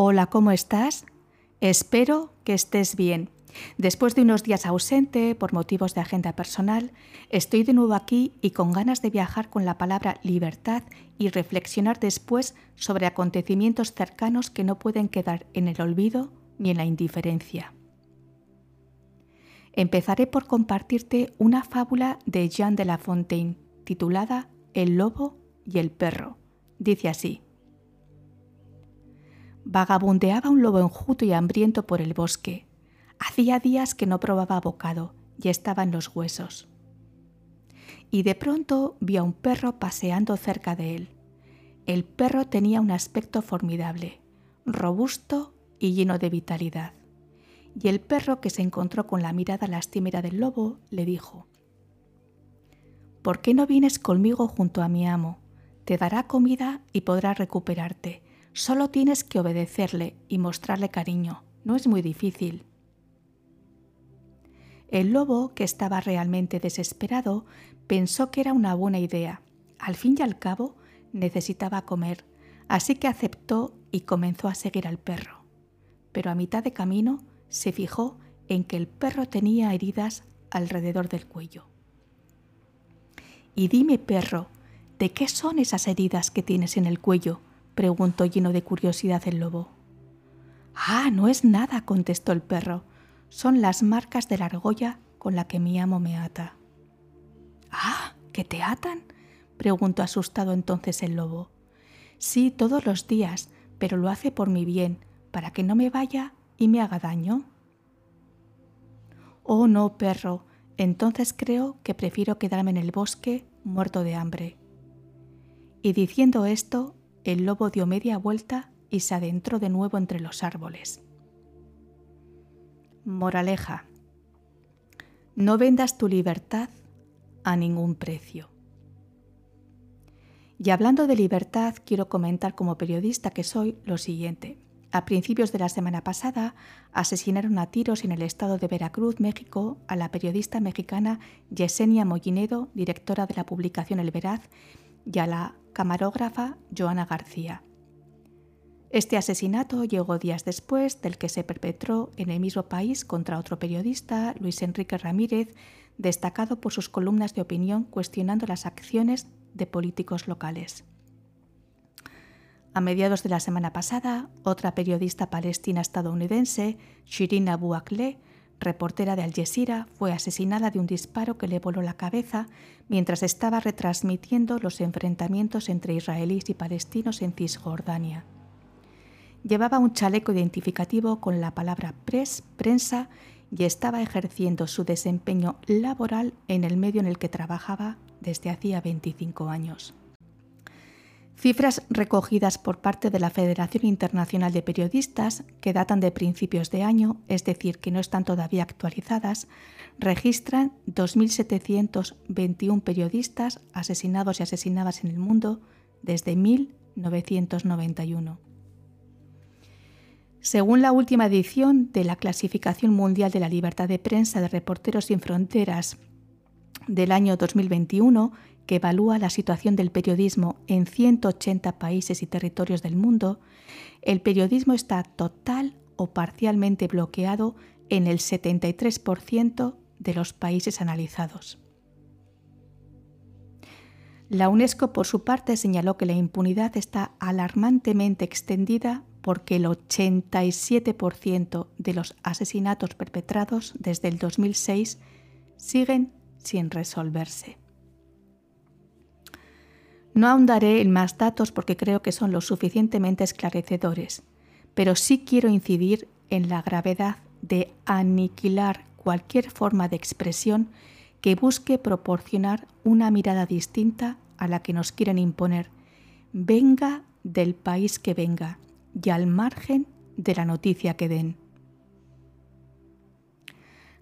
Hola, ¿cómo estás? Espero que estés bien. Después de unos días ausente por motivos de agenda personal, estoy de nuevo aquí y con ganas de viajar con la palabra libertad y reflexionar después sobre acontecimientos cercanos que no pueden quedar en el olvido ni en la indiferencia. Empezaré por compartirte una fábula de Jean de La Fontaine titulada El lobo y el perro. Dice así. Vagabundeaba un lobo enjuto y hambriento por el bosque Hacía días que no probaba bocado y estaba en los huesos. Y de pronto vio a un perro paseando cerca de él. El perro tenía un aspecto formidable, robusto y lleno de vitalidad. Y el perro, que se encontró con la mirada lastimera del lobo, le dijo, ¿Por qué no vienes conmigo junto a mi amo? Te dará comida y podrá recuperarte. Solo tienes que obedecerle y mostrarle cariño. No es muy difícil. El lobo, que estaba realmente desesperado, pensó que era una buena idea. Al fin y al cabo, necesitaba comer, así que aceptó y comenzó a seguir al perro. Pero a mitad de camino se fijó en que el perro tenía heridas alrededor del cuello. Y dime, perro, ¿de qué son esas heridas que tienes en el cuello? Preguntó lleno de curiosidad el lobo. Ah, no es nada, contestó el perro son las marcas de la argolla con la que mi amo me ata. Ah, ¿que te atan? preguntó asustado entonces el lobo. Sí, todos los días, pero lo hace por mi bien, para que no me vaya y me haga daño. Oh, no, perro, entonces creo que prefiero quedarme en el bosque muerto de hambre. Y diciendo esto, el lobo dio media vuelta y se adentró de nuevo entre los árboles. Moraleja. No vendas tu libertad a ningún precio. Y hablando de libertad, quiero comentar como periodista que soy lo siguiente. A principios de la semana pasada asesinaron a tiros en el estado de Veracruz, México, a la periodista mexicana Yesenia Mollinedo, directora de la publicación El Veraz, y a la camarógrafa Joana García. Este asesinato llegó días después del que se perpetró en el mismo país contra otro periodista, Luis Enrique Ramírez, destacado por sus columnas de opinión cuestionando las acciones de políticos locales. A mediados de la semana pasada, otra periodista palestina estadounidense, Shirin Abu Akleh, reportera de Al Jazeera, fue asesinada de un disparo que le voló la cabeza mientras estaba retransmitiendo los enfrentamientos entre israelíes y palestinos en Cisjordania. Llevaba un chaleco identificativo con la palabra press, prensa, y estaba ejerciendo su desempeño laboral en el medio en el que trabajaba desde hacía 25 años. Cifras recogidas por parte de la Federación Internacional de Periodistas, que datan de principios de año, es decir, que no están todavía actualizadas, registran 2.721 periodistas asesinados y asesinadas en el mundo desde 1991. Según la última edición de la Clasificación Mundial de la Libertad de Prensa de Reporteros Sin Fronteras del año 2021, que evalúa la situación del periodismo en 180 países y territorios del mundo, el periodismo está total o parcialmente bloqueado en el 73% de los países analizados. La UNESCO, por su parte, señaló que la impunidad está alarmantemente extendida porque el 87% de los asesinatos perpetrados desde el 2006 siguen sin resolverse. No ahondaré en más datos porque creo que son lo suficientemente esclarecedores, pero sí quiero incidir en la gravedad de aniquilar cualquier forma de expresión que busque proporcionar una mirada distinta a la que nos quieren imponer, venga del país que venga y al margen de la noticia que den.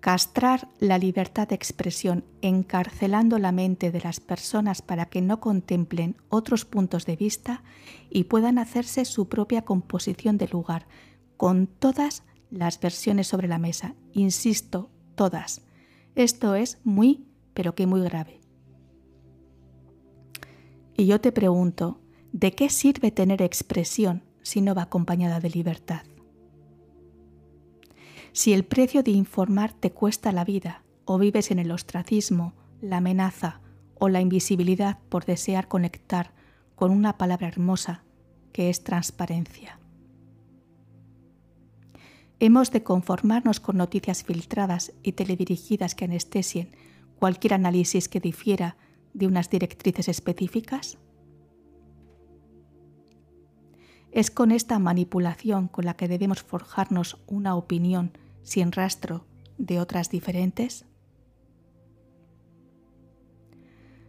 Castrar la libertad de expresión encarcelando la mente de las personas para que no contemplen otros puntos de vista y puedan hacerse su propia composición de lugar, con todas las versiones sobre la mesa. Insisto, todas. Esto es muy, pero que muy grave. Y yo te pregunto, ¿de qué sirve tener expresión si no va acompañada de libertad. Si el precio de informar te cuesta la vida o vives en el ostracismo, la amenaza o la invisibilidad por desear conectar con una palabra hermosa que es transparencia. Hemos de conformarnos con noticias filtradas y teledirigidas que anestesien cualquier análisis que difiera de unas directrices específicas. Es con esta manipulación con la que debemos forjarnos una opinión sin rastro de otras diferentes.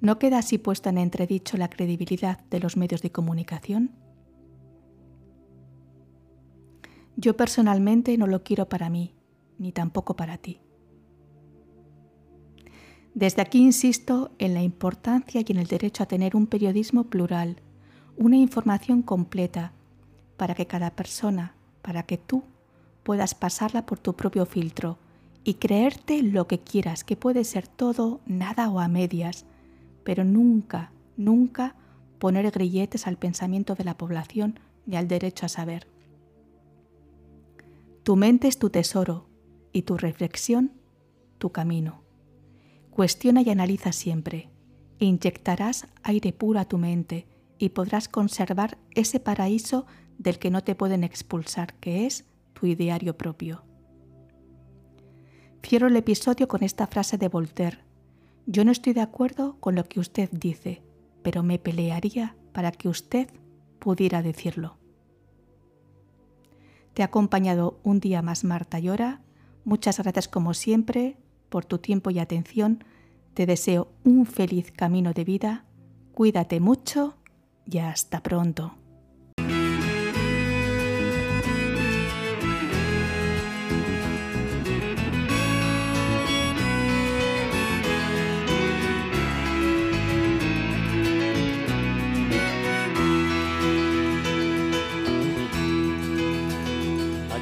¿No queda así puesta en entredicho la credibilidad de los medios de comunicación? Yo personalmente no lo quiero para mí, ni tampoco para ti. Desde aquí insisto en la importancia y en el derecho a tener un periodismo plural, una información completa, para que cada persona, para que tú puedas pasarla por tu propio filtro y creerte lo que quieras, que puede ser todo, nada o a medias, pero nunca, nunca poner grilletes al pensamiento de la población ni al derecho a saber. Tu mente es tu tesoro y tu reflexión tu camino. Cuestiona y analiza siempre. Inyectarás aire puro a tu mente y podrás conservar ese paraíso del que no te pueden expulsar, que es tu ideario propio. Cierro el episodio con esta frase de Voltaire. Yo no estoy de acuerdo con lo que usted dice, pero me pelearía para que usted pudiera decirlo. Te ha acompañado un día más Marta Llora. Muchas gracias como siempre por tu tiempo y atención. Te deseo un feliz camino de vida. Cuídate mucho y hasta pronto.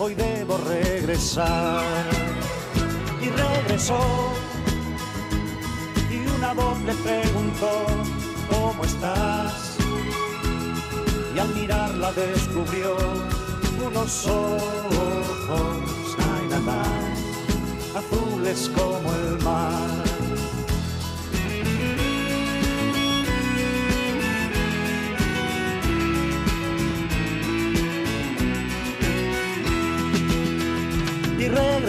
hoy debo regresar. Y regresó y una voz le preguntó, ¿cómo estás? Y al mirarla descubrió unos ojos, azules como el mar.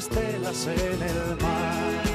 estelas en el mar.